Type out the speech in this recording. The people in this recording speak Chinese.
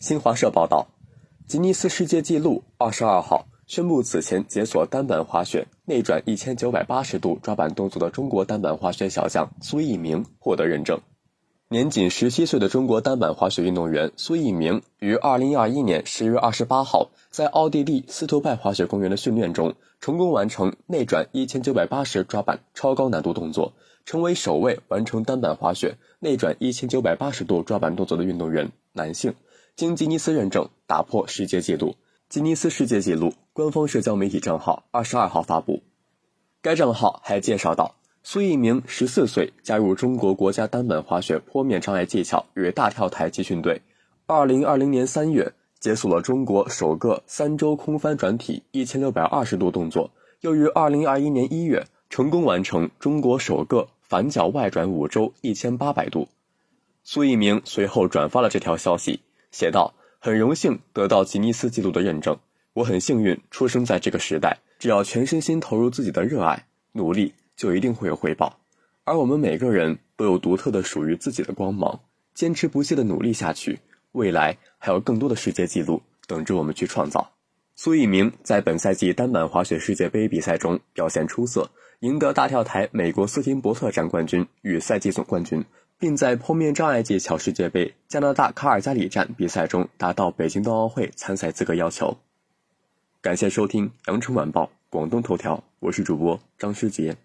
新华社报道，吉尼斯世界纪录二十二号宣布，此前解锁单板滑雪内转一千九百八十度抓板动作的中国单板滑雪小将苏翊鸣获得认证。年仅十七岁的中国单板滑雪运动员苏翊鸣于二零二一年十月二十八号在奥地利斯图拜滑雪公园的训练中，成功完成内转一千九百八十抓板超高难度动作，成为首位完成单板滑雪内转一千九百八十度抓板动作的运动员，男性。经吉尼斯认证，打破世界纪录。吉尼斯世界纪录官方社交媒体账号二十二号发布，该账号还介绍到，苏翊鸣十四岁加入中国国家单板滑雪坡面障碍技巧与大跳台集训队，二零二零年三月解锁了中国首个三周空翻转体一千六百二十度动作，又于二零二一年一月成功完成中国首个反脚外转五周一千八百度。苏翊鸣随后转发了这条消息。写道：“很荣幸得到吉尼斯纪录的认证，我很幸运出生在这个时代。只要全身心投入自己的热爱，努力就一定会有回报。而我们每个人都有独特的属于自己的光芒，坚持不懈的努力下去，未来还有更多的世界纪录等着我们去创造。”苏翊鸣在本赛季单板滑雪世界杯比赛中表现出色，赢得大跳台美国斯廷伯特站冠军与赛季总冠军。并在坡面障碍技巧世界杯加拿大卡尔加里站比赛中达到北京冬奥会参赛资格要求。感谢收听羊城晚报广东头条，我是主播张诗杰。